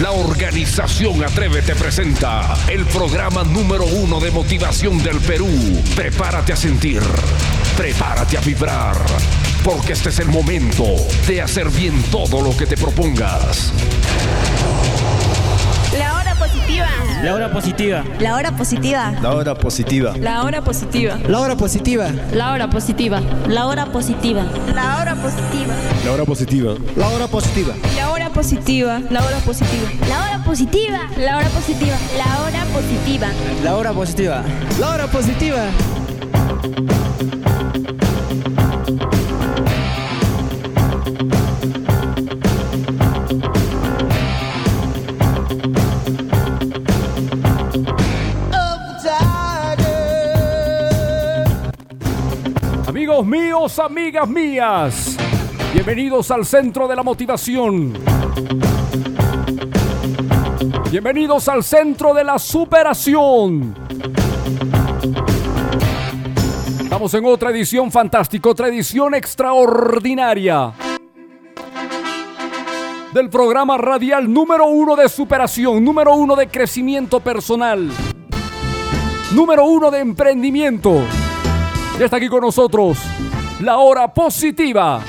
La organización Atrévete presenta el programa número uno de motivación del Perú. Prepárate a sentir, prepárate a vibrar, porque este es el momento de hacer bien todo lo que te propongas. La hora positiva. La hora positiva. La hora positiva. La hora positiva. La hora positiva. La hora positiva. La hora positiva. La hora positiva. La hora positiva. La hora positiva. La hora positiva. La hora positiva. La hora positiva. La hora positiva. La hora positiva. La hora positiva. La hora positiva. La hora positiva. Amigos míos, amigas mías, bienvenidos al centro de la motivación. Bienvenidos al centro de la superación. Estamos en otra edición fantástica, otra edición extraordinaria del programa radial número uno de superación, número uno de crecimiento personal, número uno de emprendimiento. Ya está aquí con nosotros la hora positiva.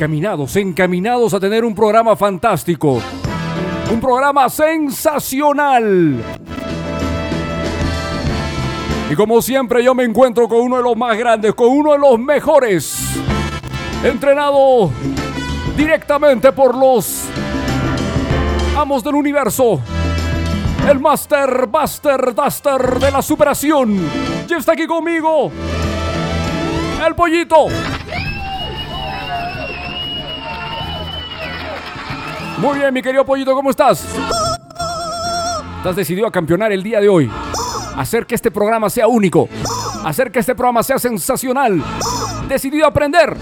Encaminados, encaminados a tener un programa fantástico. Un programa sensacional. Y como siempre yo me encuentro con uno de los más grandes, con uno de los mejores. Entrenado directamente por los amos del universo el Master Buster Duster de la superación. Ya está aquí conmigo. El pollito. Muy bien, mi querido pollito, ¿cómo estás? Estás decidido a campeonar el día de hoy. Hacer que este programa sea único. Hacer que este programa sea sensacional. Decidido a aprender.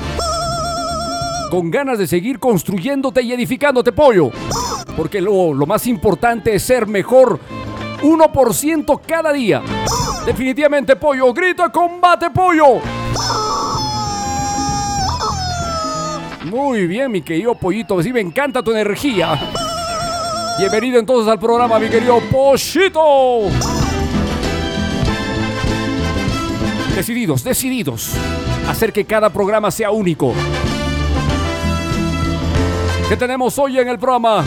Con ganas de seguir construyéndote y edificándote, pollo porque lo, lo, más importante es ser mejor 1% cada día. Definitivamente, pollo, grita combate, pollo. Muy bien, mi querido pollito, sí me encanta tu energía. Bienvenido entonces al programa, mi querido pollito. Decididos, decididos. Hacer que cada programa sea único. ¿Qué tenemos hoy en el programa?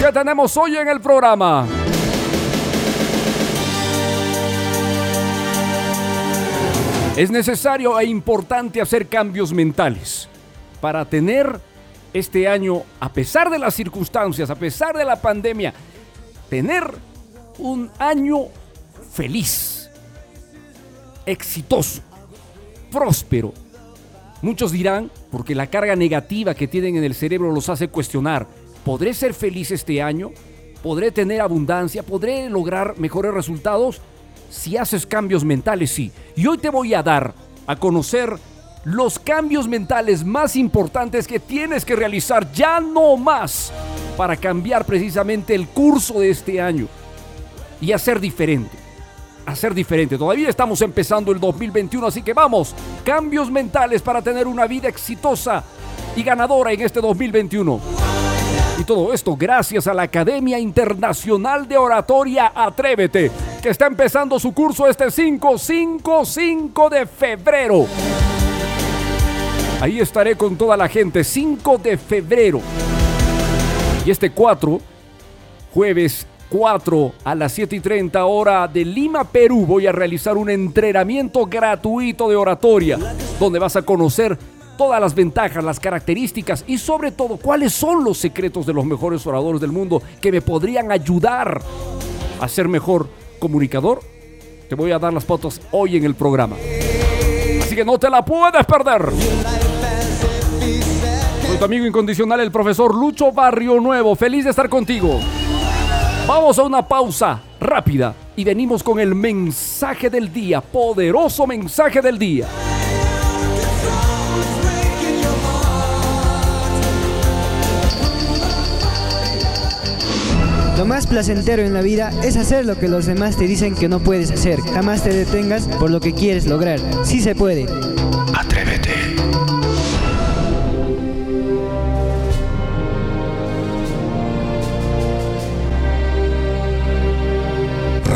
¿Qué tenemos hoy en el programa? Es necesario e importante hacer cambios mentales para tener este año, a pesar de las circunstancias, a pesar de la pandemia, tener un año feliz, exitoso, próspero. Muchos dirán, porque la carga negativa que tienen en el cerebro los hace cuestionar, ¿podré ser feliz este año? ¿Podré tener abundancia? ¿Podré lograr mejores resultados? Si haces cambios mentales, sí. Y hoy te voy a dar a conocer los cambios mentales más importantes que tienes que realizar ya no más para cambiar precisamente el curso de este año y hacer diferente. Hacer diferente. Todavía estamos empezando el 2021, así que vamos, cambios mentales para tener una vida exitosa y ganadora en este 2021. Y todo esto gracias a la Academia Internacional de Oratoria Atrévete, que está empezando su curso este 5, 5, 5 de febrero. Ahí estaré con toda la gente, 5 de febrero. Y este 4, jueves 4 a las 7 y 30 hora de Lima, Perú, voy a realizar un entrenamiento gratuito de oratoria, donde vas a conocer todas las ventajas, las características y sobre todo cuáles son los secretos de los mejores oradores del mundo que me podrían ayudar a ser mejor comunicador. Te voy a dar las fotos hoy en el programa. Así que no te la puedes perder. Tu amigo incondicional, el profesor Lucho Barrio Nuevo. Feliz de estar contigo. Vamos a una pausa rápida y venimos con el mensaje del día, poderoso mensaje del día. Lo más placentero en la vida es hacer lo que los demás te dicen que no puedes hacer. Jamás te detengas por lo que quieres lograr. Sí se puede. Atrévete.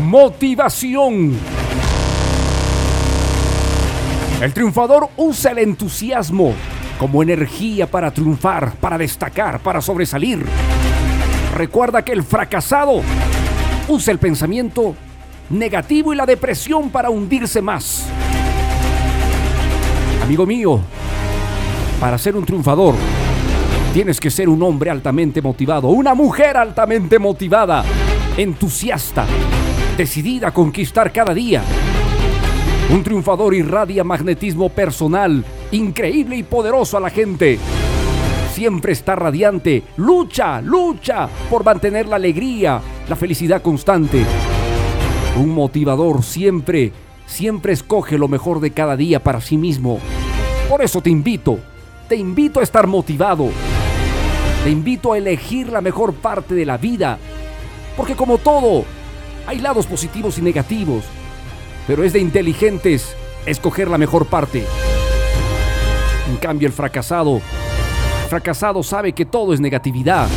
Motivación. El triunfador usa el entusiasmo como energía para triunfar, para destacar, para sobresalir. Recuerda que el fracasado usa el pensamiento negativo y la depresión para hundirse más. Amigo mío, para ser un triunfador, tienes que ser un hombre altamente motivado, una mujer altamente motivada, entusiasta, decidida a conquistar cada día. Un triunfador irradia magnetismo personal, increíble y poderoso a la gente. Siempre está radiante, lucha, lucha por mantener la alegría, la felicidad constante. Un motivador siempre, siempre escoge lo mejor de cada día para sí mismo. Por eso te invito, te invito a estar motivado. Te invito a elegir la mejor parte de la vida. Porque como todo, hay lados positivos y negativos, pero es de inteligentes escoger la mejor parte. En cambio, el fracasado, fracasado sabe que todo es negatividad,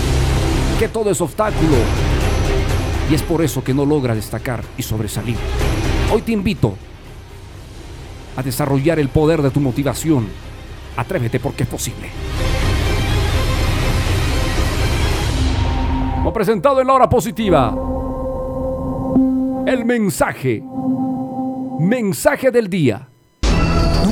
que todo es obstáculo, y es por eso que no logra destacar y sobresalir. Hoy te invito a desarrollar el poder de tu motivación. Atrévete porque es posible. Como presentado en la hora positiva, el mensaje. Mensaje del día.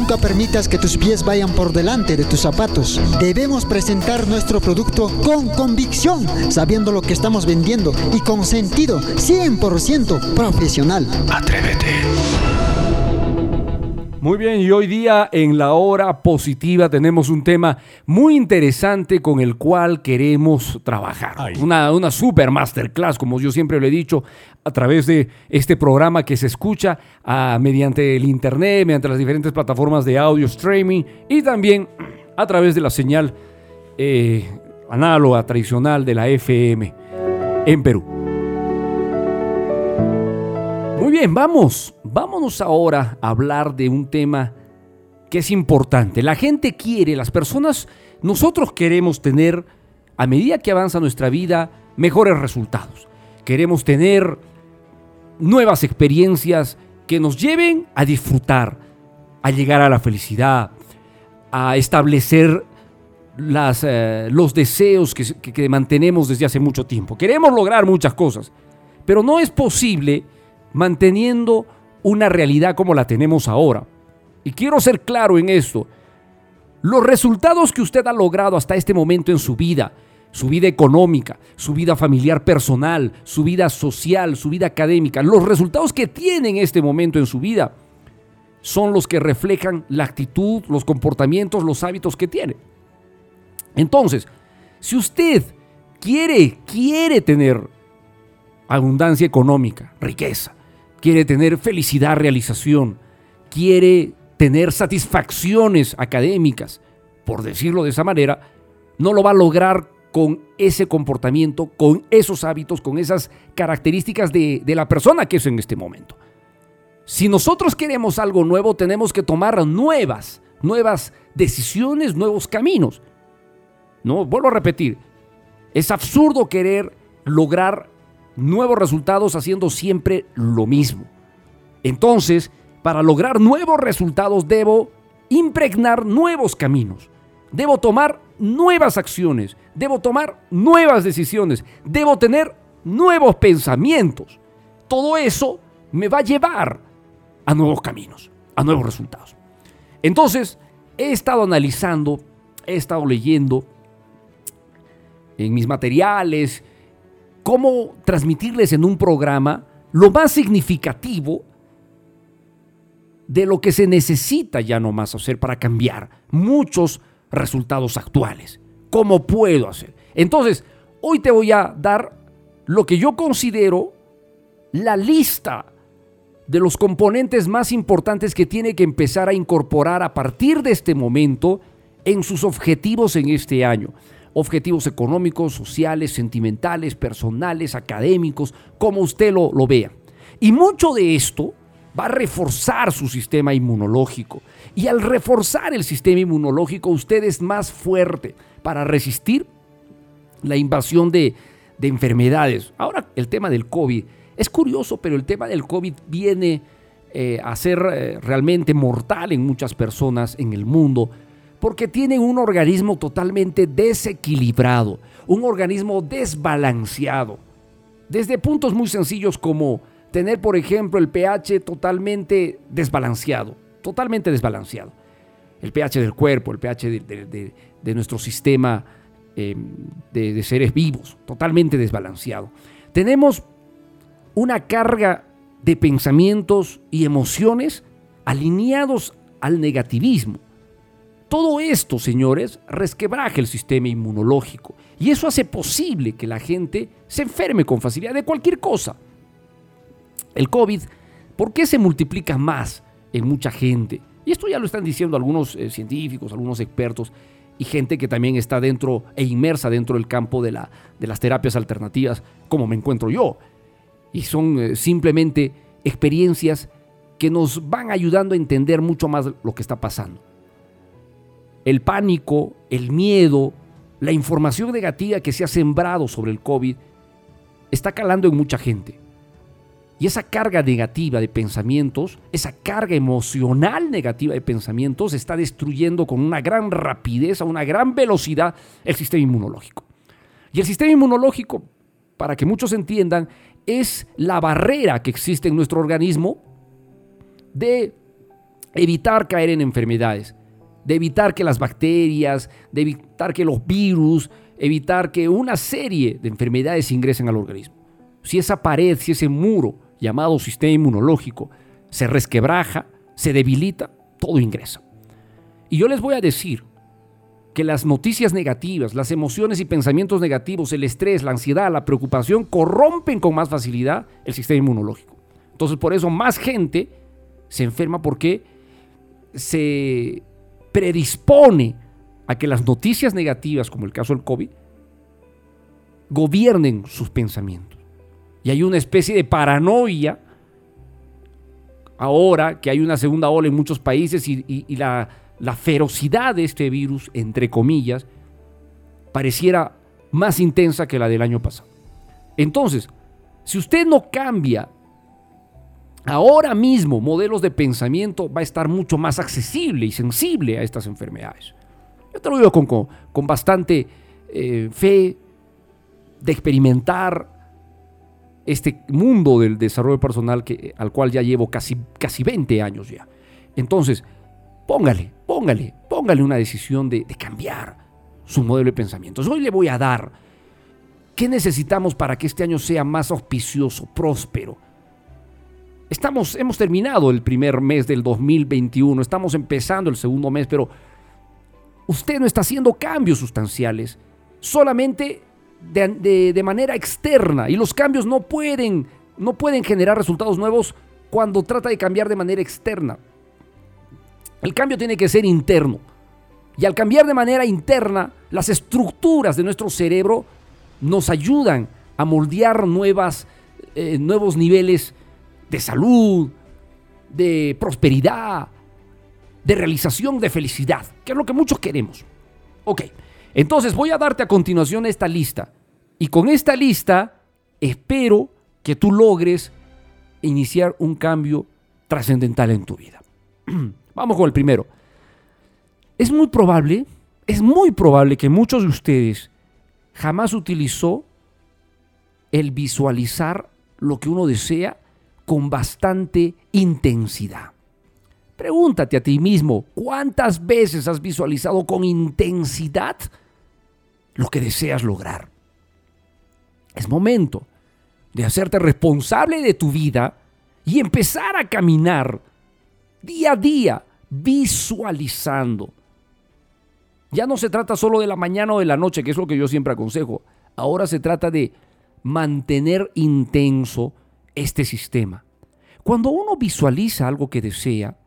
Nunca permitas que tus pies vayan por delante de tus zapatos. Debemos presentar nuestro producto con convicción, sabiendo lo que estamos vendiendo y con sentido 100% profesional. Atrévete. Muy bien, y hoy día en la hora positiva tenemos un tema muy interesante con el cual queremos trabajar. Una, una super masterclass, como yo siempre lo he dicho, a través de este programa que se escucha ah, mediante el internet, mediante las diferentes plataformas de audio streaming y también a través de la señal eh, análoga tradicional de la FM en Perú. Bien, vamos, vámonos ahora a hablar de un tema que es importante. La gente quiere, las personas, nosotros queremos tener, a medida que avanza nuestra vida, mejores resultados. Queremos tener nuevas experiencias que nos lleven a disfrutar, a llegar a la felicidad, a establecer eh, los deseos que mantenemos desde hace mucho tiempo. Queremos lograr muchas cosas, pero no es posible manteniendo una realidad como la tenemos ahora. Y quiero ser claro en esto. Los resultados que usted ha logrado hasta este momento en su vida, su vida económica, su vida familiar personal, su vida social, su vida académica, los resultados que tiene en este momento en su vida, son los que reflejan la actitud, los comportamientos, los hábitos que tiene. Entonces, si usted quiere, quiere tener abundancia económica, riqueza, quiere tener felicidad, realización, quiere tener satisfacciones académicas, por decirlo de esa manera, no lo va a lograr con ese comportamiento, con esos hábitos, con esas características de, la persona que es en este momento. Si nosotros queremos algo nuevo, tenemos que tomar nuevas, nuevas decisiones, nuevos caminos. No, vuelvo a repetir, es absurdo querer lograr nuevos resultados haciendo siempre lo mismo. Entonces, para lograr nuevos resultados debo impregnar nuevos caminos. Debo tomar nuevas acciones. Debo tomar nuevas decisiones. Debo tener nuevos pensamientos. Todo eso me va a llevar a nuevos caminos, a nuevos resultados. Entonces, he estado analizando, he estado leyendo en mis materiales cómo transmitirles en un programa lo más significativo de lo que se necesita ya no más hacer para cambiar muchos resultados actuales. ¿Cómo puedo hacer? Entonces, hoy te voy a dar lo que yo considero la lista de los componentes más importantes que tiene que empezar a incorporar a partir de este momento en sus objetivos en este año. Objetivos económicos, sociales, sentimentales, personales, académicos, como usted lo, lo vea. Y mucho de esto va a reforzar su sistema inmunológico. Y al reforzar el sistema inmunológico, usted es más fuerte para resistir la invasión de, de enfermedades. Ahora, el tema del COVID es curioso, pero el tema del COVID viene eh, a ser eh, realmente mortal en muchas personas en el mundo porque tienen un organismo totalmente desequilibrado, un organismo desbalanceado. Desde puntos muy sencillos como tener, por ejemplo, el pH totalmente desbalanceado, totalmente desbalanceado. El pH del cuerpo, el pH de, nuestro sistema eh, de seres vivos, totalmente desbalanceado. Tenemos una carga de pensamientos y emociones alineados al negativismo. Todo esto, señores, resquebraja el sistema inmunológico y eso hace posible que la gente se enferme con facilidad de cualquier cosa. El COVID, ¿por qué se multiplica más en mucha gente? Y esto ya lo están diciendo algunos eh, científicos, algunos expertos y gente que también está dentro e inmersa dentro del campo de, la, de las terapias alternativas, como me encuentro yo y son eh, simplemente experiencias que nos van ayudando a entender mucho más lo que está pasando. El pánico, el miedo, la información negativa que se ha sembrado sobre el COVID está calando en mucha gente. Y esa carga negativa de pensamientos, esa carga emocional negativa de pensamientos está destruyendo con una gran rapidez, a una gran velocidad el sistema inmunológico. Y el sistema inmunológico, para que muchos entiendan, es la barrera que existe en nuestro organismo de evitar caer en enfermedades, de evitar que las bacterias, de evitar que los virus, evitar que una serie de enfermedades ingresen al organismo. Si esa pared, si ese muro llamado sistema inmunológico se resquebraja, se debilita, todo ingresa. Y yo les voy a decir que las noticias negativas, las emociones y pensamientos negativos, el estrés, la ansiedad, la preocupación, corrompen con más facilidad el sistema inmunológico. Entonces por eso más gente se enferma porque se predispone a que las noticias negativas, como el caso del COVID, gobiernen sus pensamientos. Y hay una especie de paranoia ahora que hay una segunda ola en muchos países y, la la ferocidad de este virus, entre comillas, pareciera más intensa que la del año pasado. Entonces, si usted no cambia ahora mismo modelos de pensamiento, va a estar mucho más accesible y sensible a estas enfermedades. Yo te lo digo con, con, bastante eh, fe de experimentar este mundo del desarrollo personal que, al cual ya llevo casi, casi 20 años ya. Entonces, Póngale, póngale, póngale una decisión de, cambiar su modelo de pensamiento. Hoy le voy a dar qué necesitamos para que este año sea más auspicioso, próspero. Estamos, hemos terminado el primer mes del 2021, estamos empezando el segundo mes, pero usted no está haciendo cambios sustanciales, solamente de, de- manera externa. Y los cambios no pueden, no pueden generar resultados nuevos cuando trata de cambiar de manera externa. El cambio tiene que ser interno. Y al cambiar de manera interna, las estructuras de nuestro cerebro nos ayudan a moldear nuevas, eh, nuevos niveles de salud, de prosperidad, de realización, de felicidad, que es lo que muchos queremos. Ok, entonces voy a darte a continuación esta lista. Y con esta lista espero que tú logres iniciar un cambio trascendental en tu vida. Vamos con el primero. Es muy probable, es muy probable que muchos de ustedes jamás utilizó el visualizar lo que uno desea con bastante intensidad. Pregúntate a ti mismo, ¿cuántas veces has visualizado con intensidad lo que deseas lograr? Es momento de hacerte responsable de tu vida y empezar a caminar día a día visualizando. Ya no se trata solo de la mañana o de la noche, que es lo que yo siempre aconsejo. Ahora se trata de mantener intenso este sistema. Cuando uno visualiza algo que desea,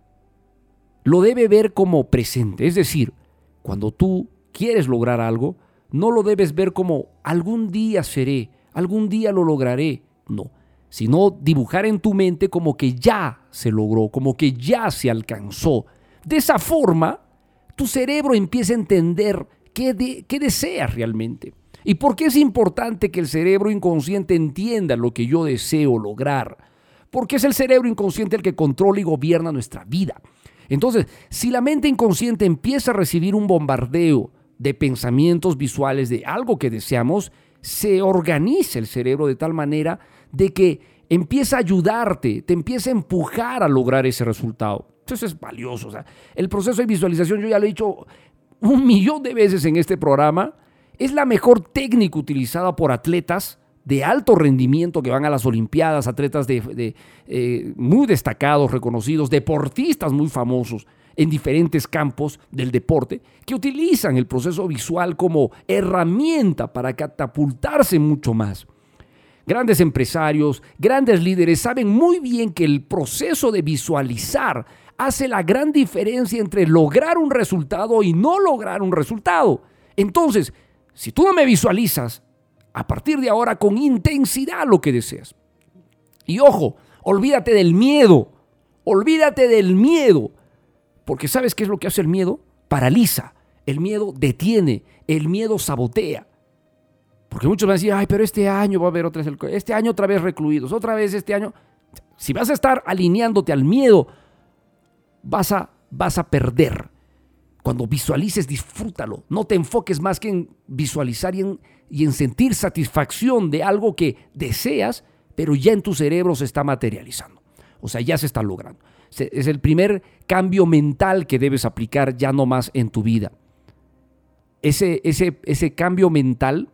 lo debe ver como presente. Es decir, cuando tú quieres lograr algo, no lo debes ver como algún día seré, algún día lo lograré. No, sino dibujar en tu mente como que ya se logró, como que ya se alcanzó. De esa forma, tu cerebro empieza a entender qué, qué deseas realmente. ¿Y por qué es importante que el cerebro inconsciente entienda lo que yo deseo lograr? Porque es el cerebro inconsciente el que controla y gobierna nuestra vida. Entonces, si la mente inconsciente empieza a recibir un bombardeo de pensamientos visuales de algo que deseamos, se organiza el cerebro de tal manera de que empieza a ayudarte, te empieza a empujar a lograr ese resultado. Eso es valioso. o sea, el proceso de visualización, yo ya lo he dicho un millón de veces en este programa, es la mejor técnica utilizada por atletas de alto rendimiento que van a las Olimpiadas, atletas de, eh, muy destacados, reconocidos, deportistas muy famosos en diferentes campos del deporte, que utilizan el proceso visual como herramienta para catapultarse mucho más. Grandes empresarios, grandes líderes saben muy bien que el proceso de visualizar hace la gran diferencia entre lograr un resultado y no lograr un resultado. Entonces, si tú no me visualizas, a partir de ahora con intensidad lo que deseas. Y ojo, olvídate del miedo, olvídate del miedo, porque ¿sabes qué es lo que hace el miedo? Paraliza, el miedo detiene, el miedo sabotea. Porque muchos van a decir, ay, pero este año va a haber otra vez, el- este año otra vez recluidos, otra vez este año. Si vas a estar alineándote al miedo, vas a, vas a perder. Cuando visualices, disfrútalo. No te enfoques más que en visualizar y en, sentir satisfacción de algo que deseas, pero ya en tu cerebro se está materializando. O sea, ya se está logrando. Es el primer cambio mental que debes aplicar ya no más en tu vida. Ese, ese, ese cambio mental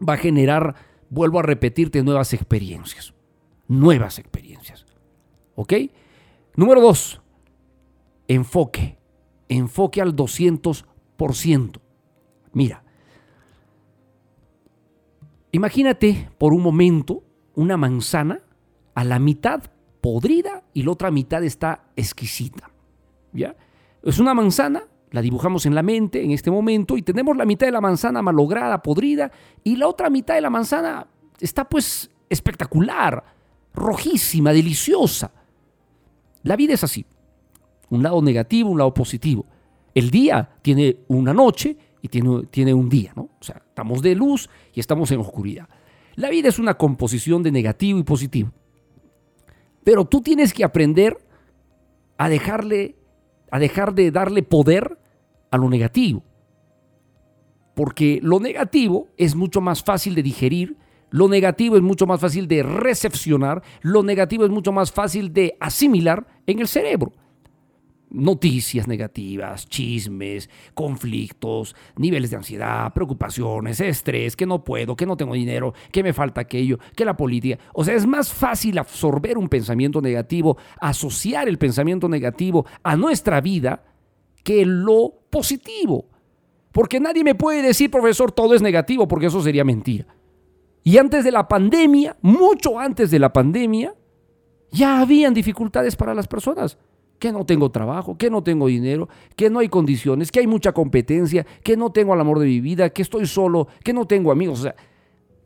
va a generar, vuelvo a repetirte, nuevas experiencias. Nuevas experiencias. ¿Ok? Número dos, enfoque. Enfoque al 200%. Mira, imagínate por un momento una manzana a la mitad podrida y la otra mitad está exquisita. ¿Ya? Es una manzana, la dibujamos en la mente en este momento y tenemos la mitad de la manzana malograda, podrida y la otra mitad de la manzana está pues espectacular, rojísima, deliciosa. La vida es así. Un lado negativo, un lado positivo. El día tiene una noche y tiene, tiene un día, ¿no? O sea, estamos de luz y estamos en oscuridad. La vida es una composición de negativo y positivo. Pero tú tienes que aprender a dejarle, a dejar de darle poder a lo negativo. Porque lo negativo es mucho más fácil de digerir, lo negativo es mucho más fácil de recepcionar, lo negativo es mucho más fácil de asimilar en el cerebro. Noticias negativas, chismes, conflictos, niveles de ansiedad, preocupaciones, estrés, que no puedo, que no tengo dinero, que me falta aquello, que la política. O sea, es más fácil absorber un pensamiento negativo, asociar el pensamiento negativo a nuestra vida que lo positivo. Porque nadie me puede decir, profesor, todo es negativo, porque eso sería mentira. Y antes de la pandemia, mucho antes de la pandemia, ya habían dificultades para las personas. Que no tengo trabajo, que no tengo dinero, que no hay condiciones, que hay mucha competencia, que no tengo el amor de mi vida, que estoy solo, que no tengo amigos. O sea,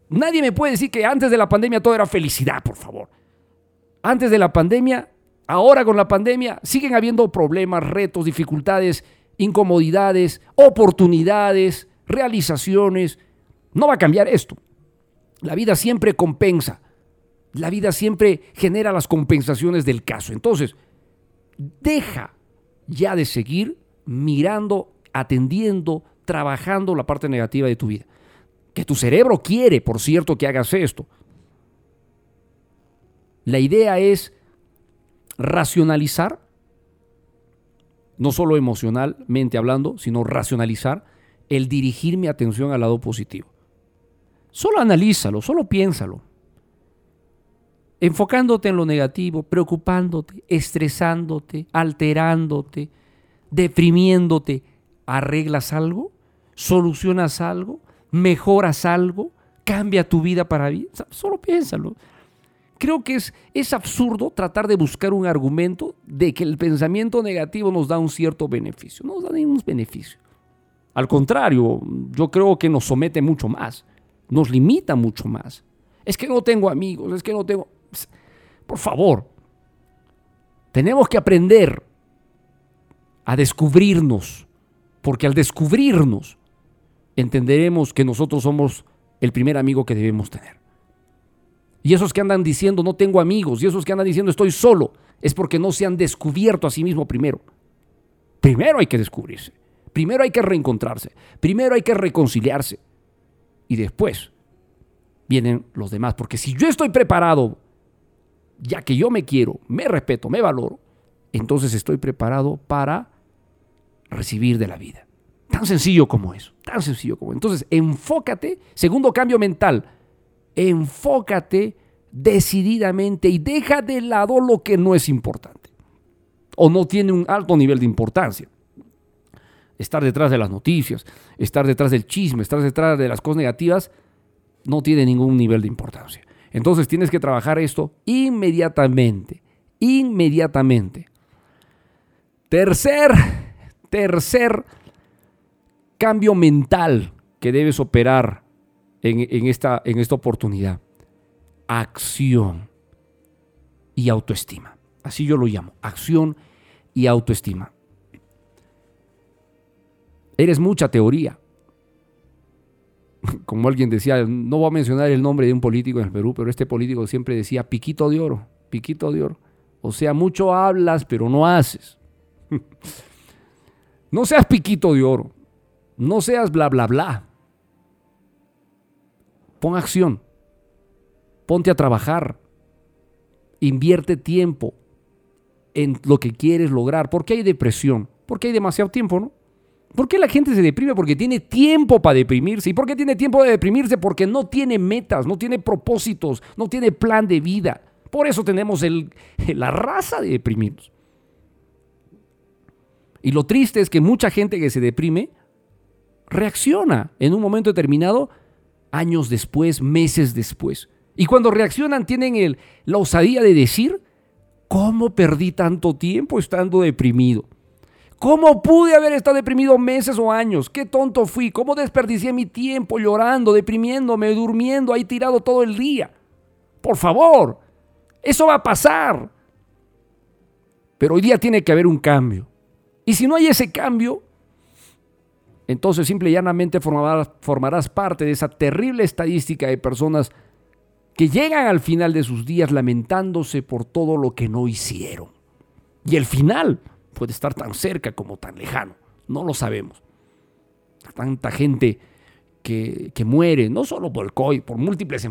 nadie me puede decir que antes de la pandemia todo era felicidad, por favor. Antes de la pandemia, ahora con la pandemia, siguen habiendo problemas, retos, dificultades, incomodidades, oportunidades, realizaciones. No va a cambiar esto. La vida siempre compensa. La vida siempre genera las compensaciones del caso. Entonces, deja ya de seguir mirando, atendiendo, trabajando la parte negativa de tu vida. Que tu cerebro quiere, por cierto, que hagas esto. La idea es racionalizar, no solo emocionalmente hablando, sino racionalizar el dirigir mi atención al lado positivo. Solo analízalo, solo piénsalo enfocándote en lo negativo, preocupándote, estresándote, alterándote, deprimiéndote, ¿arreglas algo? ¿Solucionas algo? ¿Mejoras algo? ¿Cambia tu vida para bien? Solo piénsalo. Creo que es, es absurdo tratar de buscar un argumento de que el pensamiento negativo nos da un cierto beneficio. No nos da ningún beneficio. Al contrario, yo creo que nos somete mucho más, nos limita mucho más. Es que no tengo amigos, es que no tengo... Por favor, tenemos que aprender a descubrirnos, porque al descubrirnos entenderemos que nosotros somos el primer amigo que debemos tener. Y esos que andan diciendo no tengo amigos, y esos que andan diciendo estoy solo, es porque no se han descubierto a sí mismo primero. Primero hay que descubrirse, primero hay que reencontrarse, primero hay que reconciliarse, y después vienen los demás, porque si yo estoy preparado ya que yo me quiero, me respeto, me valoro, entonces estoy preparado para recibir de la vida. Tan sencillo como eso, tan sencillo como. Entonces, enfócate, segundo cambio mental, enfócate decididamente y deja de lado lo que no es importante o no tiene un alto nivel de importancia. Estar detrás de las noticias, estar detrás del chisme, estar detrás de las cosas negativas, no tiene ningún nivel de importancia. Entonces tienes que trabajar esto inmediatamente, inmediatamente. Tercer, tercer cambio mental que debes operar en, esta, en esta oportunidad. Acción y autoestima. Así yo lo llamo, acción y autoestima. Eres mucha teoría, como alguien decía, no voy a mencionar el nombre de un político en el Perú, pero este político siempre decía piquito de oro, piquito de oro. O sea, mucho hablas, pero no haces. no seas piquito de oro, no seas bla, bla, bla. Pon acción, ponte a trabajar, invierte tiempo en lo que quieres lograr. ¿Por qué hay depresión? Porque hay demasiado tiempo, ¿no? ¿Por qué la gente se deprime? Porque tiene tiempo para deprimirse. ¿Y por qué tiene tiempo de deprimirse? Porque no tiene metas, no tiene propósitos, no tiene plan de vida. Por eso tenemos la raza de deprimirnos. Y lo triste es que mucha gente que se deprime reacciona en un momento determinado años después, meses después. Y cuando reaccionan tienen la osadía de decir, ¿cómo perdí tanto tiempo estando deprimido? ¿Cómo pude haber estado deprimido meses o años? ¿Qué tonto fui? ¿Cómo desperdicié mi tiempo llorando, deprimiéndome, durmiendo ahí tirado todo el día? Por favor, eso va a pasar. Pero hoy día tiene que haber un cambio. Y si no hay ese cambio, entonces simple y llanamente formarás, formarás parte de esa terrible estadística de personas que llegan al final de sus días lamentándose por todo lo que no hicieron. Y el final puede estar tan cerca como tan lejano. No lo sabemos. Tanta gente que, muere, no solo por el COVID, por múltiples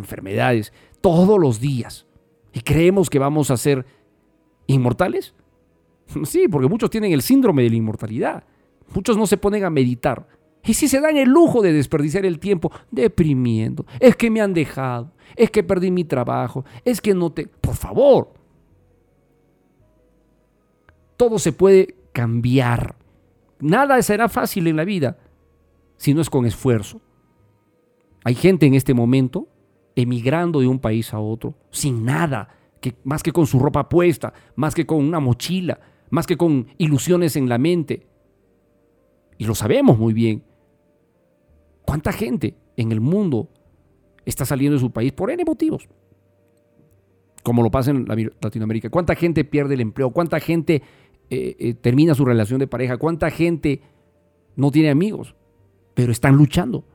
Sí, porque muchos tienen el síndrome de la inmortalidad. Muchos no se ponen a meditar. Y si se dan el lujo de desperdiciar el tiempo deprimiendo, es que me han dejado, es que perdí mi trabajo, es que no te... Por favor. Todo se puede cambiar. Nada será fácil en la vida si no es con esfuerzo. Hay gente en este momento emigrando de un país a otro sin nada, que, más que con su ropa puesta, más que con una mochila, más que con ilusiones en la mente. Y lo sabemos muy bien. ¿Cuánta gente en el mundo está saliendo de su país por N motivos? Como lo pasa en Latinoamérica. ¿Cuánta gente pierde el empleo? ¿Cuánta gente eh, eh, termina su relación de pareja? ¿Cuánta gente no tiene amigos? Pero están luchando.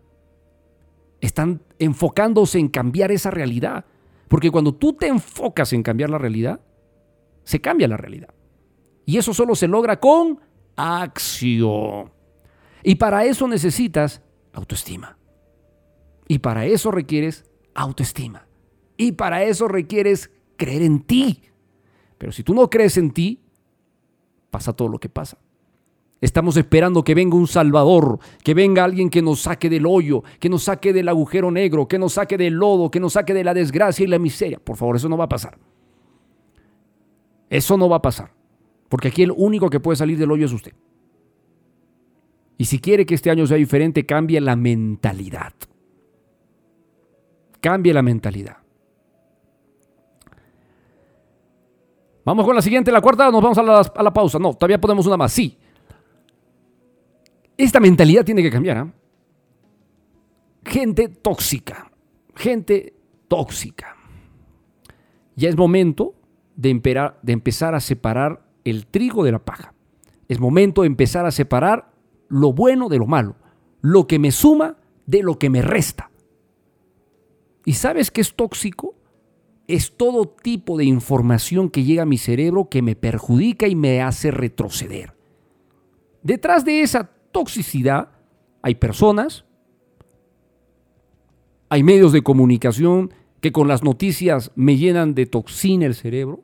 Están enfocándose en cambiar esa realidad. Porque cuando tú te enfocas en cambiar la realidad, se cambia la realidad. Y eso solo se logra con acción. Y para eso necesitas autoestima. Y para eso requieres autoestima. Y para eso requieres creer en ti. Pero si tú no crees en ti, pasa todo lo que pasa. Estamos esperando que venga un Salvador, que venga alguien que nos saque del hoyo, que nos saque del agujero negro, que nos saque del lodo, que nos saque de la desgracia y la miseria. Por favor, eso no va a pasar. Eso no va a pasar. Porque aquí el único que puede salir del hoyo es usted. Y si quiere que este año sea diferente, cambie la mentalidad. Cambie la mentalidad. Vamos con la siguiente, la cuarta, nos vamos a la, a la pausa. No, todavía podemos una más. Sí. Esta mentalidad tiene que cambiar. ¿ah? Gente tóxica. Gente tóxica. Ya es momento de, de empezar a separar el trigo de la paja. Es momento de empezar a separar lo bueno de lo malo, lo que me suma de lo que me resta. ¿Y sabes qué es tóxico? Es todo tipo de información que llega a mi cerebro que me perjudica y me hace retroceder. Detrás de esa toxicidad hay personas, hay medios de comunicación que con las noticias me llenan de toxina el cerebro.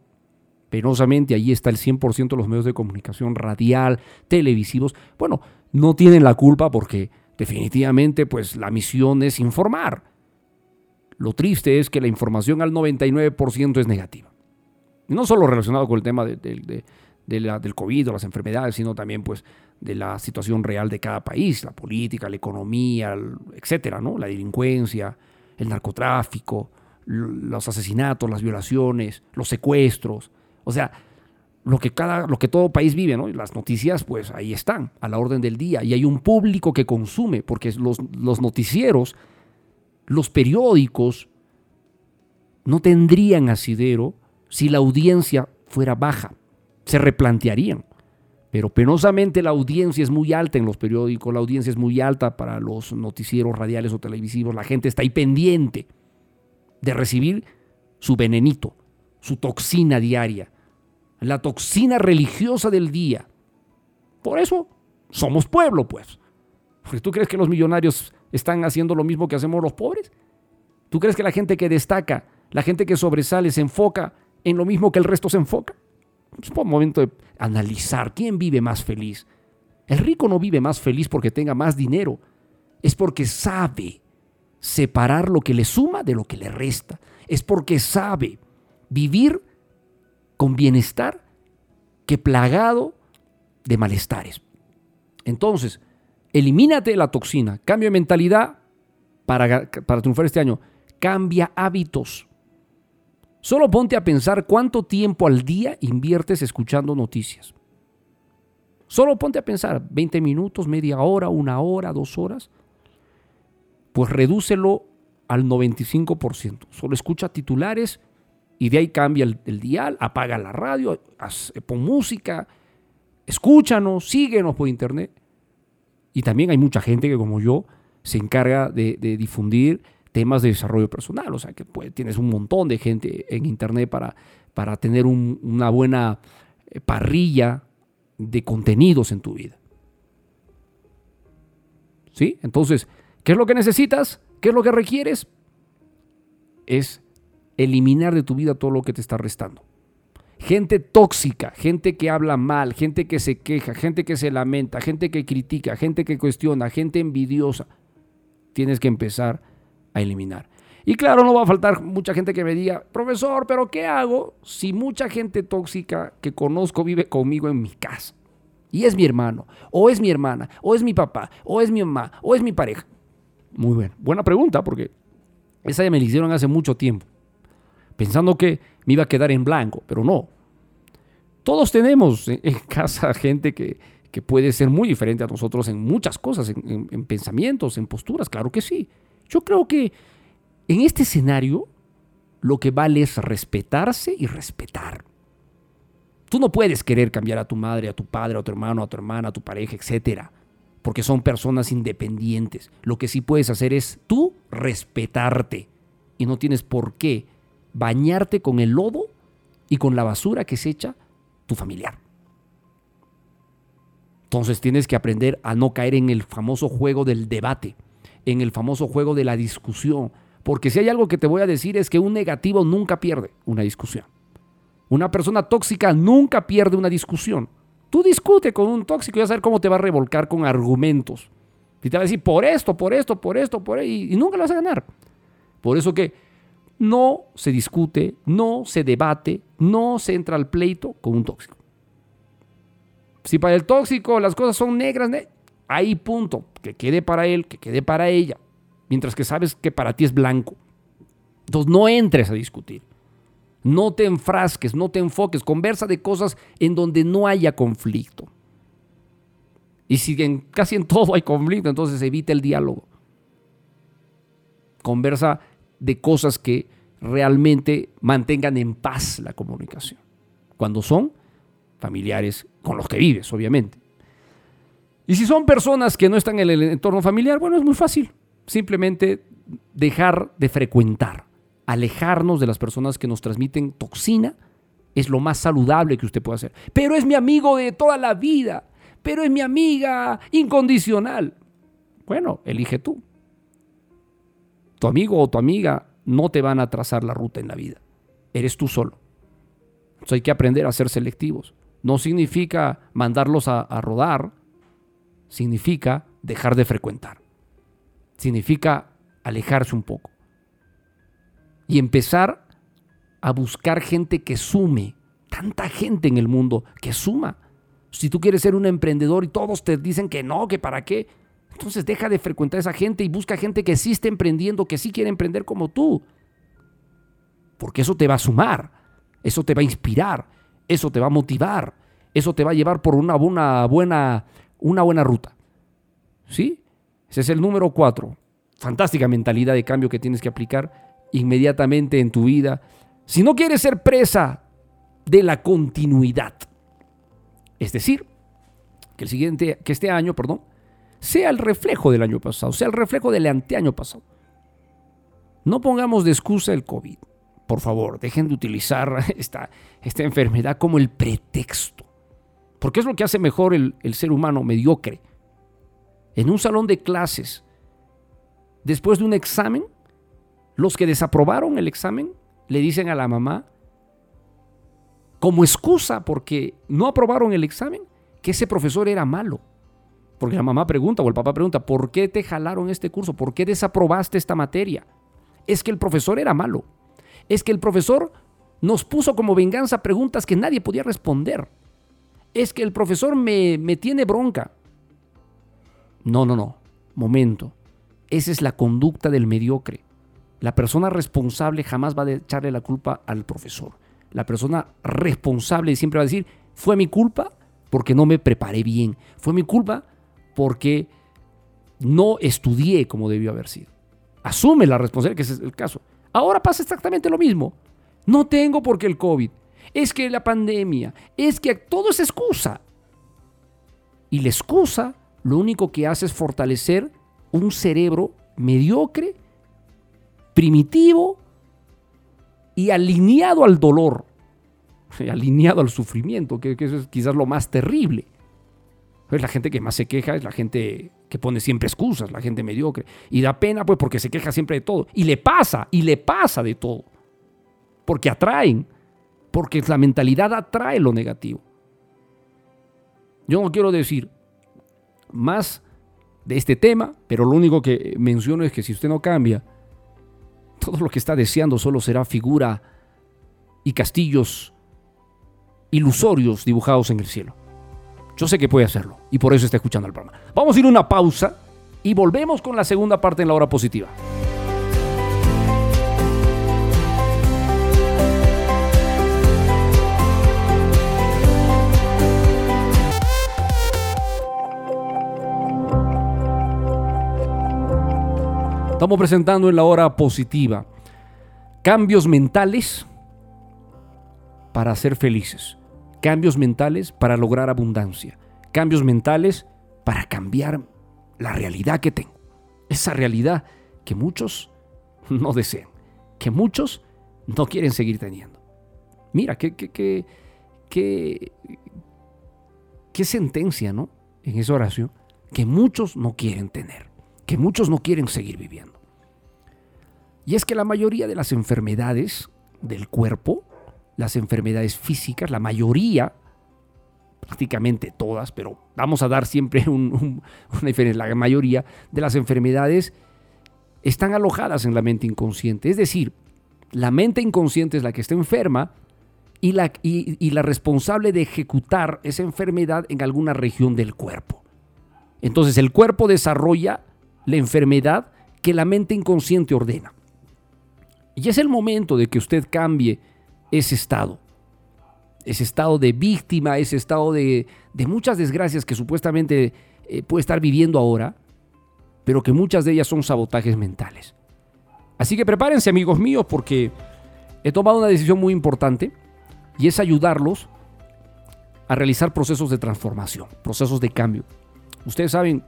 Penosamente, ahí está el 100% de los medios de comunicación radial, televisivos. Bueno, no tienen la culpa porque definitivamente pues la misión es informar. Lo triste es que la información al 99% es negativa. No solo relacionado con el tema del COVID o las enfermedades, sino también pues de la situación real de cada país, la política, la economía, etcétera, ¿no? La delincuencia, el narcotráfico, los asesinatos, las violaciones, los secuestros. O sea, lo que, cada, lo que todo país vive, ¿no? Las noticias, pues ahí están, a la orden del día. Y hay un público que consume, porque los, los noticieros, los periódicos, no tendrían asidero si la audiencia fuera baja. Se replantearían. Pero penosamente la audiencia es muy alta en los periódicos, la audiencia es muy alta para los noticieros radiales o televisivos. La gente está ahí pendiente de recibir su venenito, su toxina diaria la toxina religiosa del día. Por eso somos pueblo, pues. Porque tú crees que los millonarios están haciendo lo mismo que hacemos los pobres. ¿Tú crees que la gente que destaca, la gente que sobresale, se enfoca en lo mismo que el resto se enfoca? Es un momento de analizar quién vive más feliz. El rico no vive más feliz porque tenga más dinero, es porque sabe separar lo que le suma de lo que le resta. Es porque sabe vivir con bienestar que plagado de malestares. Entonces, elimínate la toxina, cambia mentalidad para, para triunfar este año, cambia hábitos. Solo ponte a pensar cuánto tiempo al día inviertes escuchando noticias. Solo ponte a pensar 20 minutos, media hora, una hora, dos horas. Pues redúcelo al 95%. Solo escucha titulares y de ahí cambia el, dial, apaga la radio, pon música, escúchanos, síguenos por internet. Y también hay mucha gente que como yo se encarga de, difundir temas de desarrollo personal. O sea que tienes un montón de gente en internet para, para tener una buena eh, parrilla de contenidos en tu vida. ¿Sí? Entonces, ¿qué es lo que necesitas? ¿Qué es lo que requieres? Es eliminar de tu vida todo lo que te está restando. Gente tóxica, gente que habla mal, gente que se queja, gente que se lamenta, gente que critica, gente que cuestiona, gente envidiosa. Tienes que empezar a eliminar. Y claro, no va a faltar mucha gente que me diga, profesor, pero ¿qué hago si mucha gente tóxica que conozco vive conmigo en mi casa? Y es mi hermano, o es mi hermana, o es mi papá, o es mi mamá, o es mi pareja. Muy bien, buena pregunta porque esa ya me la hicieron hace mucho tiempo, pensando que me iba a quedar en blanco, pero no. Todos tenemos en casa gente que, que puede ser muy diferente a nosotros en muchas cosas, en, en pensamientos, en posturas, claro que sí. Yo creo que en este escenario lo que vale es respetarse y respetar. Tú no puedes querer cambiar a tu madre, a tu padre, a tu hermano, a tu hermana, a tu pareja, etcétera, porque son personas independientes. Lo que sí puedes hacer es tú respetarte y no tienes por qué bañarte con el lodo y con la basura que se echa tu familiar. Entonces tienes que aprender a no caer en el famoso juego del debate, en el famoso juego de la discusión, porque si hay algo que te voy a decir es que un negativo nunca pierde una discusión. Una persona tóxica nunca pierde una discusión. Tú discute con un tóxico y vas a ver cómo te va a revolcar con argumentos. Y te va a decir por esto, por esto, por esto, por ahí, y nunca lo vas a ganar. Por eso que no se discute, no se debate, no se entra al pleito con un tóxico. Si para el tóxico las cosas son negras, ahí punto, que quede para él, que quede para ella, mientras que sabes que para ti es blanco. Entonces no entres a discutir. No te enfrasques, no te enfoques, conversa de cosas en donde no haya conflicto. Y si en, casi en todo hay conflicto, entonces evita el diálogo. Conversa de cosas que realmente mantengan en paz la comunicación. Cuando son familiares con los que vives, obviamente. Y si son personas que no están en el entorno familiar, bueno, es muy fácil. Simplemente dejar de frecuentar alejarnos de las personas que nos transmiten toxina es lo más saludable que usted puede hacer. Pero es mi amigo de toda la vida, pero es mi amiga incondicional. Bueno, elige tú. Tu amigo o tu amiga no te van a trazar la ruta en la vida. Eres tú solo. Entonces hay que aprender a ser selectivos. No significa mandarlos a, a rodar, significa dejar de frecuentar. Significa alejarse un poco y empezar a buscar gente que sume. Tanta gente en el mundo que suma. Si tú quieres ser un emprendedor y todos te dicen que no, que para qué, entonces deja de frecuentar a esa gente y busca gente que sí esté emprendiendo, que sí quiere emprender como tú. Porque eso te va a sumar, eso te va a inspirar, eso te va a motivar, eso te va a llevar por una, buena, una buena ruta. ¿Sí? Ese es el número cuatro. Fantástica mentalidad de cambio que tienes que aplicar inmediatamente en tu vida, si no quieres ser presa de la continuidad. Es decir, que el siguiente, que este año, perdón, sea el reflejo del año pasado, sea el reflejo del anteaño pasado. No pongamos de excusa el COVID. Por favor, dejen de utilizar esta, esta enfermedad como el pretexto. Porque es lo que hace mejor el, el ser humano mediocre. En un salón de clases, después de un examen, los que desaprobaron el examen le dicen a la mamá, como excusa porque no aprobaron el examen, que ese profesor era malo. Porque la mamá pregunta o el papá pregunta, ¿por qué te jalaron este curso? ¿Por qué desaprobaste esta materia? Es que el profesor era malo. Es que el profesor nos puso como venganza preguntas que nadie podía responder. Es que el profesor me, me tiene bronca. No, no, no. Momento. Esa es la conducta del mediocre. La persona responsable jamás va a echarle la culpa al profesor. La persona responsable siempre va a decir, fue mi culpa porque no me preparé bien. Fue mi culpa porque no estudié como debió haber sido. Asume la responsabilidad, que ese es el caso. Ahora pasa exactamente lo mismo. No tengo porque el COVID. Es que la pandemia. Es que todo es excusa. Y la excusa lo único que hace es fortalecer un cerebro mediocre primitivo y alineado al dolor, alineado al sufrimiento, que, eso es quizás lo más terrible. Es la gente que más se queja, es la gente que pone siempre excusas, la gente mediocre. Y da pena pues porque se queja siempre de todo. Y le pasa, y le pasa de todo. Porque atraen, Porque la mentalidad atrae lo negativo. Yo no quiero decir más de este tema, pero lo único que menciono es que si usted no cambia, todo lo que está deseando solo será figura y castillos ilusorios dibujados en el cielo. Yo sé que puede hacerlo y por eso está escuchando el programa. Vamos a ir a una pausa y volvemos con la segunda parte en la hora positiva. Estamos presentando en la hora positiva cambios mentales para ser felices, cambios mentales para lograr abundancia, cambios mentales para cambiar la realidad que tengo, esa realidad que muchos no desean, que muchos no quieren seguir teniendo. Mira, qué, qué, qué, qué, sentencia, ¿no? En esa oración, que muchos no quieren tener que muchos no quieren seguir viviendo. Y es que la mayoría de las enfermedades del cuerpo, las enfermedades físicas, la mayoría, prácticamente todas, pero vamos a dar siempre una diferencia, la mayoría de las enfermedades están alojadas en la mente inconsciente. Es decir, la mente inconsciente es la que está enferma y la, y la responsable de ejecutar esa enfermedad en alguna región del cuerpo. Entonces el cuerpo desarrolla la enfermedad que la mente inconsciente ordena. Y es el momento de que usted cambie ese estado. Ese estado de víctima, ese estado de, muchas desgracias que supuestamente eh, puede estar viviendo ahora, pero que muchas de ellas son sabotajes mentales. Así que prepárense amigos míos porque he tomado una decisión muy importante y es ayudarlos a realizar procesos de transformación, procesos de cambio. Ustedes saben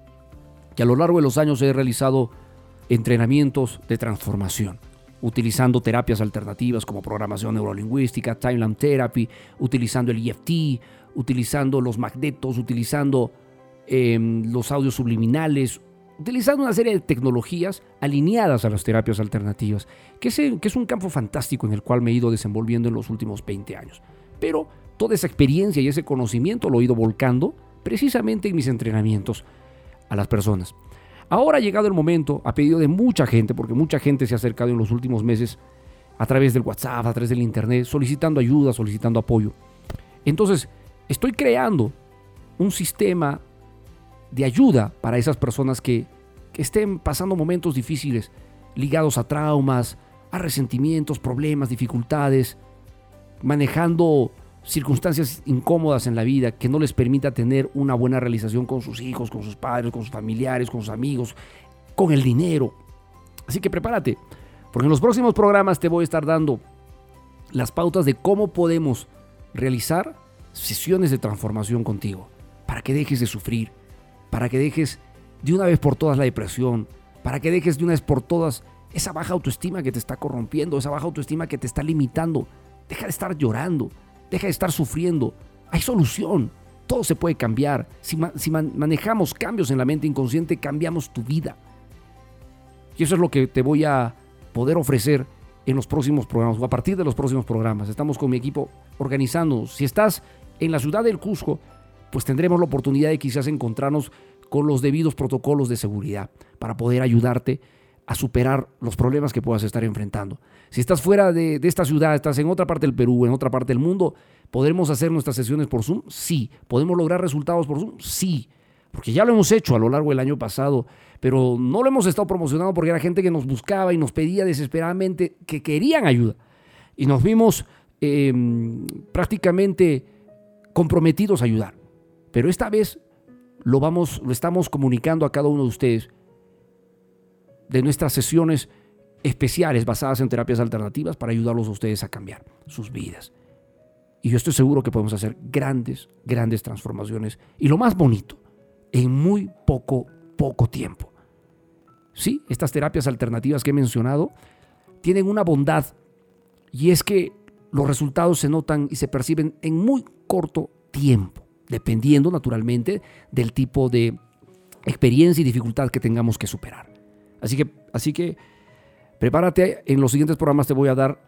que a lo largo de los años he realizado entrenamientos de transformación, utilizando terapias alternativas como programación neurolingüística, timeline therapy, utilizando el EFT, utilizando los magnetos, utilizando em, los audios subliminales, utilizando una serie de tecnologías alineadas a las terapias alternativas, que es, que es un campo fantástico en el cual me he ido desenvolviendo en los últimos 20 años. Pero toda esa experiencia y ese conocimiento lo he ido volcando precisamente en mis entrenamientos a las personas. Ahora ha llegado el momento, a pedido de mucha gente, porque mucha gente se ha acercado en los últimos meses a través del WhatsApp, a través del Internet, solicitando ayuda, solicitando apoyo. Entonces, estoy creando un sistema de ayuda para esas personas que, que estén pasando momentos difíciles, ligados a traumas, a resentimientos, problemas, dificultades, manejando circunstancias incómodas en la vida que no les permita tener una buena realización con sus hijos, con sus padres, con sus familiares, con sus amigos, con el dinero. Así que prepárate, porque en los próximos programas te voy a estar dando las pautas de cómo podemos realizar sesiones de transformación contigo, para que dejes de sufrir, para que dejes de una vez por todas la depresión, para que dejes de una vez por todas esa baja autoestima que te está corrompiendo, esa baja autoestima que te está limitando. Deja de estar llorando, Deja de estar sufriendo. Hay solución. Todo se puede cambiar. Si, manejamos cambios en la mente inconsciente, cambiamos tu vida. Y eso es lo que te voy a poder ofrecer en los próximos programas o a partir de los próximos programas. Estamos con mi equipo organizando. Si estás en la ciudad del Cusco, pues tendremos la oportunidad de quizás encontrarnos con los debidos protocolos de seguridad para poder ayudarte a superar los problemas que puedas estar enfrentando. Si estás fuera de, esta ciudad, estás en otra parte del Perú, en otra parte del mundo, ¿podremos hacer nuestras sesiones por Zoom? Sí. ¿Podemos lograr resultados por Zoom? Sí. Porque ya lo hemos hecho a lo largo del año pasado, pero no lo hemos estado promocionando porque era gente que nos buscaba y nos pedía desesperadamente que querían ayuda. Y nos vimos em, prácticamente comprometidos a ayudar. Pero esta vez lo, vamos, lo estamos comunicando a cada uno de ustedes de nuestras sesiones especiales basadas en terapias alternativas para ayudarlos a ustedes a cambiar sus vidas. Y yo estoy seguro que podemos hacer grandes, grandes transformaciones. Y lo más bonito, en muy poco, poco tiempo. Sí, estas terapias alternativas que he mencionado tienen una bondad y es que los resultados se notan y se perciben en muy corto tiempo, dependiendo naturalmente del tipo de experiencia y dificultad que tengamos que superar. Así que, así que prepárate, en los siguientes programas te voy a dar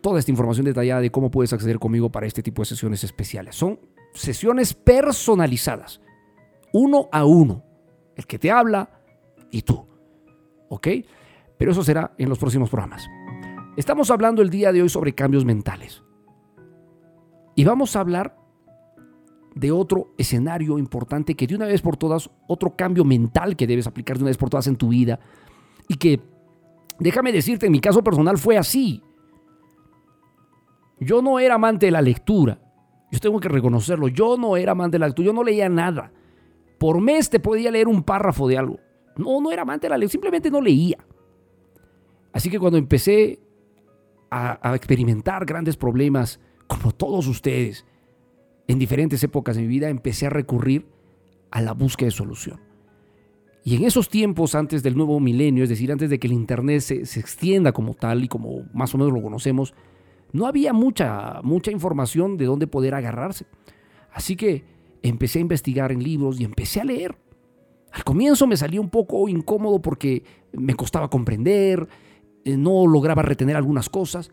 toda esta información detallada de cómo puedes acceder conmigo para este tipo de sesiones especiales. Son sesiones personalizadas, uno a uno, el que te habla y tú. ¿Ok? Pero eso será en los próximos programas. Estamos hablando el día de hoy sobre cambios mentales. Y vamos a hablar de otro escenario importante que de una vez por todas, otro cambio mental que debes aplicar de una vez por todas en tu vida. Y que, déjame decirte, en mi caso personal fue así. Yo no era amante de la lectura. Yo tengo que reconocerlo. Yo no era amante de la lectura. Yo no leía nada. Por mes te podía leer un párrafo de algo. No, no era amante de la lectura. Simplemente no leía. Así que cuando empecé a, a experimentar grandes problemas, como todos ustedes, en diferentes épocas de mi vida, empecé a recurrir a la búsqueda de solución. Y en esos tiempos, antes del nuevo milenio, es decir, antes de que el Internet se, se, extienda como tal y como más o menos lo conocemos, no había mucha, mucha información de dónde poder agarrarse. Así que empecé a investigar en libros y empecé a leer. Al comienzo me salía un poco incómodo porque me costaba comprender, eh, no lograba retener algunas cosas,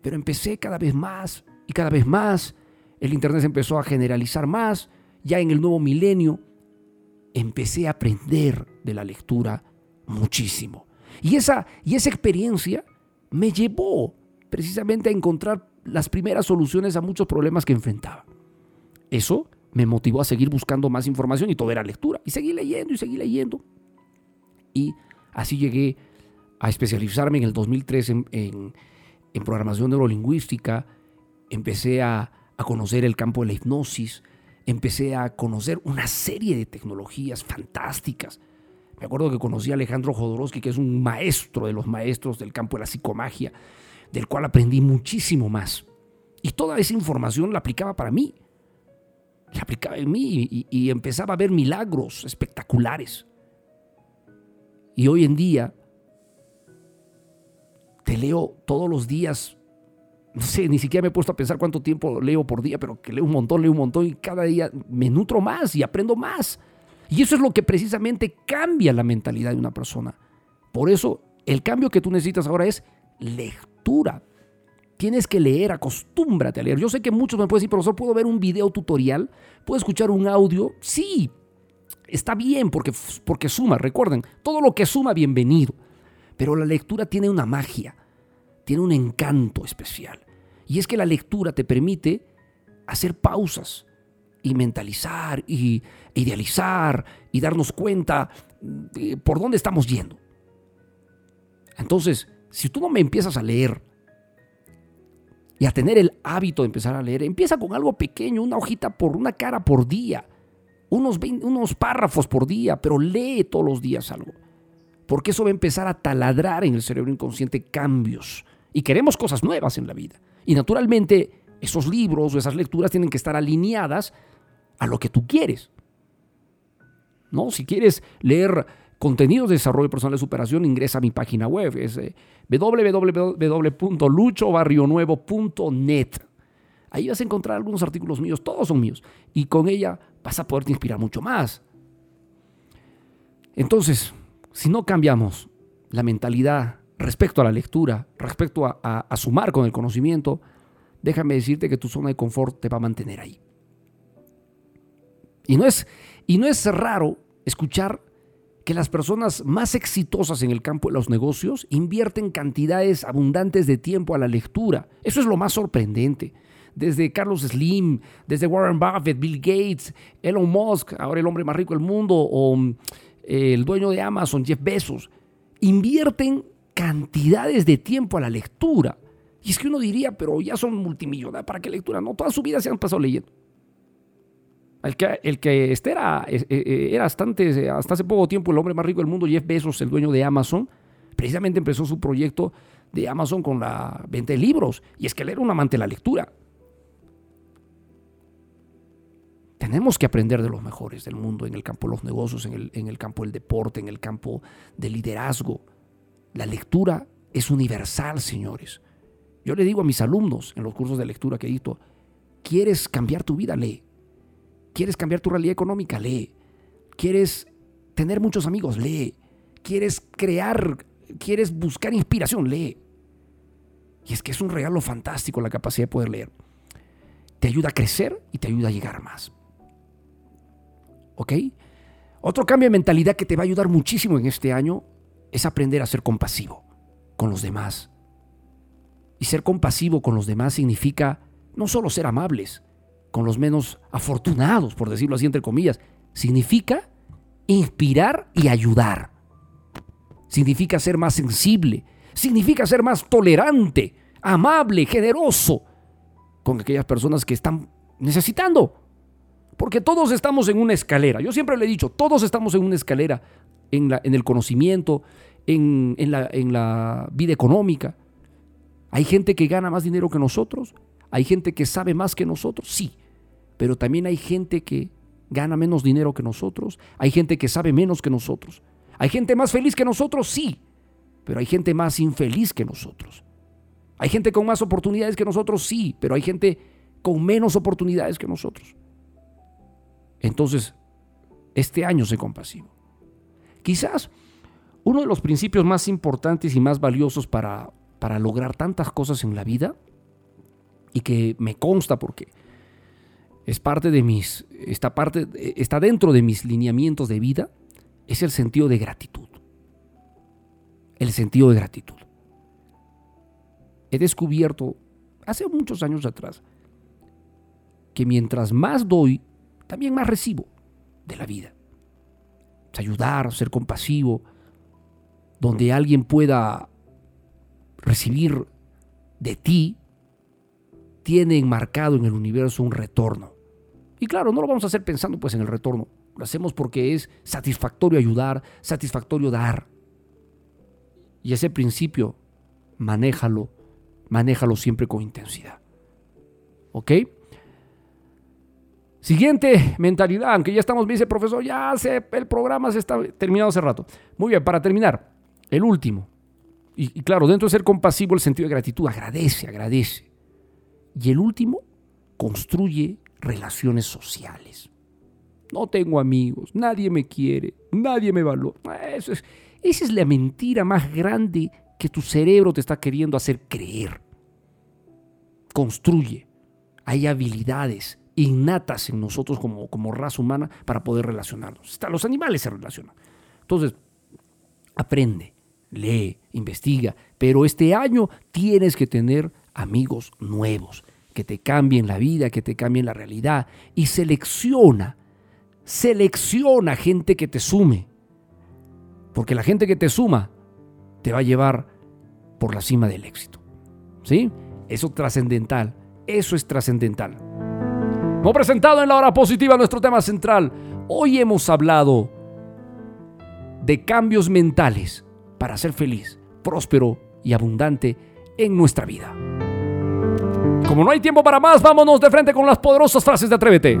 pero empecé cada vez más y cada vez más. El Internet se empezó a generalizar más. Ya en el nuevo milenio empecé a aprender de la lectura muchísimo. Y esa, y esa experiencia me llevó precisamente a encontrar las primeras soluciones a muchos problemas que enfrentaba. Eso me motivó a seguir buscando más información y todo era lectura. Y seguí leyendo y seguí leyendo. Y así llegué a especializarme en el 2003 en, en, en programación neurolingüística. Empecé a, a conocer el campo de la hipnosis. Empecé a conocer una serie de tecnologías fantásticas. Me acuerdo que conocí a Alejandro Jodorowsky, que es un maestro de los maestros del campo de la psicomagia, del cual aprendí muchísimo más. Y toda esa información la aplicaba para mí. La aplicaba en mí y, y empezaba a ver milagros espectaculares. Y hoy en día te leo todos los días. No sé, ni siquiera me he puesto a pensar cuánto tiempo leo por día, pero que leo un montón, leo un montón y cada día me nutro más y aprendo más. Y eso es lo que precisamente cambia la mentalidad de una persona. Por eso, el cambio que tú necesitas ahora es lectura. Tienes que leer, acostúmbrate a leer. Yo sé que muchos me pueden decir, profesor, ¿puedo ver un video tutorial? ¿Puedo escuchar un audio? Sí, está bien porque, porque suma. Recuerden, todo lo que suma, bienvenido. Pero la lectura tiene una magia, tiene un encanto especial. Y es que la lectura te permite hacer pausas y mentalizar y idealizar y darnos cuenta de por dónde estamos yendo. Entonces, si tú no me empiezas a leer y a tener el hábito de empezar a leer, empieza con algo pequeño, una hojita por una cara por día, unos, 20, unos párrafos por día, pero lee todos los días algo. Porque eso va a empezar a taladrar en el cerebro inconsciente cambios. Y queremos cosas nuevas en la vida. Y naturalmente esos libros o esas lecturas tienen que estar alineadas a lo que tú quieres. ¿No? Si quieres leer contenidos de desarrollo personal de superación, ingresa a mi página web, es eh, www.luchobarrionuevo.net. Ahí vas a encontrar algunos artículos míos, todos son míos, y con ella vas a poderte inspirar mucho más. Entonces, si no cambiamos la mentalidad respecto a la lectura, respecto a, sumar con el conocimiento, déjame decirte que tu zona de confort te va a mantener ahí. Y no es, y no es raro escuchar que las personas más exitosas en el campo de los negocios invierten cantidades abundantes de tiempo a la lectura. Eso es lo más sorprendente. Desde Carlos Slim, desde Warren Buffett, Bill Gates, Elon Musk, ahora el hombre más rico del mundo, o eh, el dueño de Amazon, Jeff Bezos, invierten cantidades de tiempo a la lectura. Y es que uno diría, pero ya son multimillonarios, ¿para qué lectura? No, toda su vida se han pasado leyendo. El que, el que este era, era hasta, hasta hace poco tiempo el hombre más rico del mundo, Jeff Bezos, el dueño de Amazon, precisamente empezó su proyecto de Amazon con la venta de libros. Y es que él era un amante de la lectura. Tenemos que aprender de los mejores del mundo en el campo de los negocios, en el, en el campo del deporte, en el campo del liderazgo. La lectura es universal, señores. Yo le digo a mis alumnos en los cursos de lectura que dicto, ¿quieres cambiar tu vida? Lee. ¿Quieres cambiar tu realidad económica? Lee. ¿Quieres tener muchos amigos? Lee. ¿Quieres crear, quieres buscar inspiración? Lee. Y es que es un regalo fantástico la capacidad de poder leer. Te ayuda a crecer y te ayuda a llegar más. ¿Ok? Otro cambio de mentalidad que te va a ayudar muchísimo en este año es aprender a ser compasivo con los demás. Y ser compasivo con los demás significa no solo ser amables con los menos afortunados, por decirlo así entre comillas, significa inspirar y ayudar. Significa ser más sensible, significa ser más tolerante, amable, generoso con aquellas personas que están necesitando. Porque todos estamos en una escalera. Yo siempre le he dicho, todos estamos en una escalera en, el conocimiento, en, la, en la vida económica. Hay gente que gana más dinero que nosotros, hay gente que sabe más que nosotros, sí, pero también hay gente que gana menos dinero que nosotros, hay gente que sabe menos que nosotros, hay gente más feliz que nosotros, sí, pero hay gente más infeliz que nosotros. Hay gente con más oportunidades que nosotros, sí, pero hay gente con menos oportunidades que nosotros. Entonces, este año sé compasivo. Quizás uno de los principios más importantes y más valiosos para, para lograr tantas cosas en la vida, y que me consta porque es parte de mis, parte, está dentro de mis lineamientos de vida, es el sentido de gratitud. El sentido de gratitud. He descubierto hace muchos años atrás que mientras más doy, también más recibo de la vida. Ayudar, ser compasivo, donde alguien pueda recibir de ti, tiene enmarcado en el universo un retorno. Y claro, no lo vamos a hacer pensando pues en el retorno. Lo hacemos porque es satisfactorio ayudar, satisfactorio dar. Y ese principio, manéjalo, manéjalo siempre con intensidad. ¿Ok? Siguiente mentalidad, aunque ya estamos, me dice profesor, ya sé, el programa se está terminado hace rato. Muy bien, para terminar, el último. Y, y, claro, dentro de ser compasivo, el sentido de gratitud, agradece, agradece. Y el último, construye relaciones sociales. No tengo amigos, nadie me quiere, nadie me valora. Eso es, esa es la mentira más grande que tu cerebro te está queriendo hacer creer. Construye. Hay habilidades innatas en nosotros como, como raza humana para poder relacionarnos. Hasta los animales se relacionan. Entonces, aprende, lee, investiga, pero este año tienes que tener amigos nuevos que te cambien la vida, que te cambien la realidad y selecciona, selecciona gente que te sume. Porque la gente que te suma te va a llevar por la cima del éxito. ¿Sí? Eso es trascendental. Eso es trascendental. Hemos presentado en la hora positiva nuestro tema central. Hoy hemos hablado de cambios mentales para ser feliz, próspero y abundante en nuestra vida. Como no hay tiempo para más, vámonos de frente con las poderosas frases de Atrévete.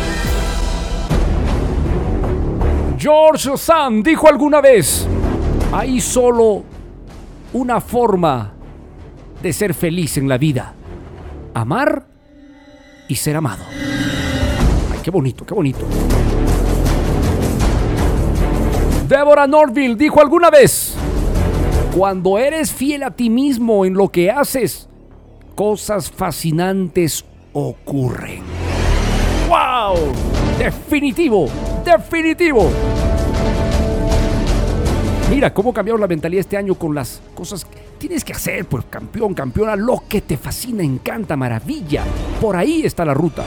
George Sand dijo alguna vez, hay solo una forma de ser feliz en la vida, amar y ser amado. Ay, qué bonito, qué bonito. Deborah Norville dijo alguna vez, cuando eres fiel a ti mismo en lo que haces, cosas fascinantes ocurren. ¡Wow! Definitivo, definitivo. Mira cómo cambiaron la mentalidad este año con las cosas que tienes que hacer, pues campeón, campeona, lo que te fascina, encanta, maravilla. Por ahí está la ruta.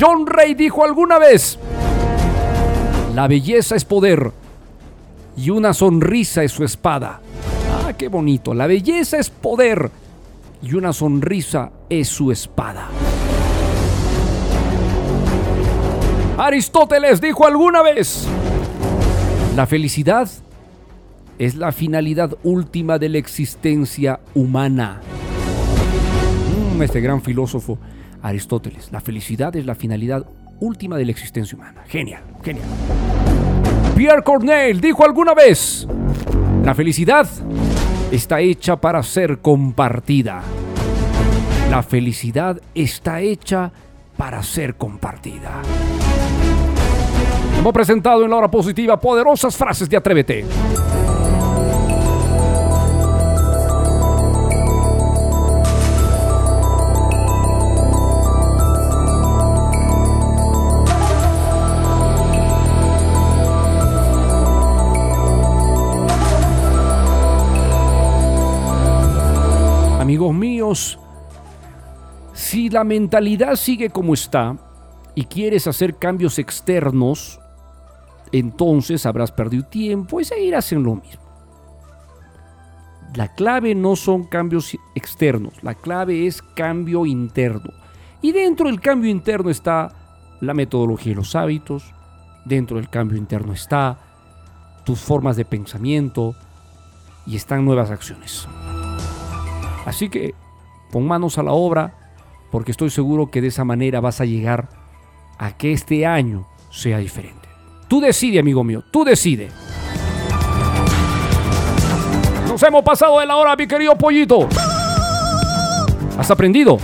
John Ray dijo alguna vez, la belleza es poder y una sonrisa es su espada. Ah, qué bonito. La belleza es poder y una sonrisa es su espada. Aristóteles dijo alguna vez, la felicidad es la finalidad última de la existencia humana. Mm, este gran filósofo Aristóteles. La felicidad es la finalidad última de la existencia humana. Genial, genial. Pierre Corneille dijo alguna vez, la felicidad está hecha para ser compartida. La felicidad está hecha para ser compartida. Hemos presentado en la hora positiva poderosas frases de Atrévete. Amigos míos, si la mentalidad sigue como está y quieres hacer cambios externos, entonces habrás perdido tiempo y seguirás en lo mismo. La clave no son cambios externos, la clave es cambio interno. Y dentro del cambio interno está la metodología y los hábitos, dentro del cambio interno está tus formas de pensamiento y están nuevas acciones. Así que pon manos a la obra porque estoy seguro que de esa manera vas a llegar a que este año sea diferente. Tú decide, amigo mío, tú decide. Nos hemos pasado de la hora, mi querido pollito. ¿Has aprendido?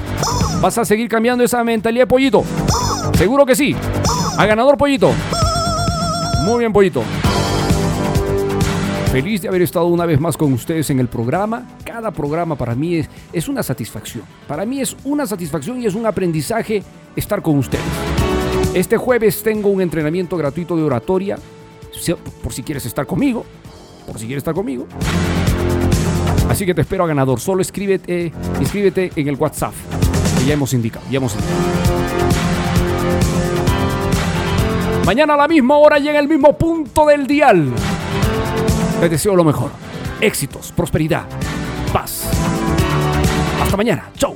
¿Vas a seguir cambiando esa mentalidad, pollito? Seguro que sí. A ganador, pollito. Muy bien, pollito. Feliz de haber estado una vez más con ustedes en el programa. Cada programa para mí es, es una satisfacción. Para mí es una satisfacción y es un aprendizaje estar con ustedes. Este jueves tengo un entrenamiento gratuito de oratoria, por si quieres estar conmigo, por si quieres estar conmigo. Así que te espero a ganador. Solo escríbete, inscríbete en el WhatsApp que ya hemos indicado, ya hemos indicado. Mañana a la misma hora y en el mismo punto del dial. Te deseo lo mejor. Éxitos, prosperidad, paz. Hasta mañana. Chau.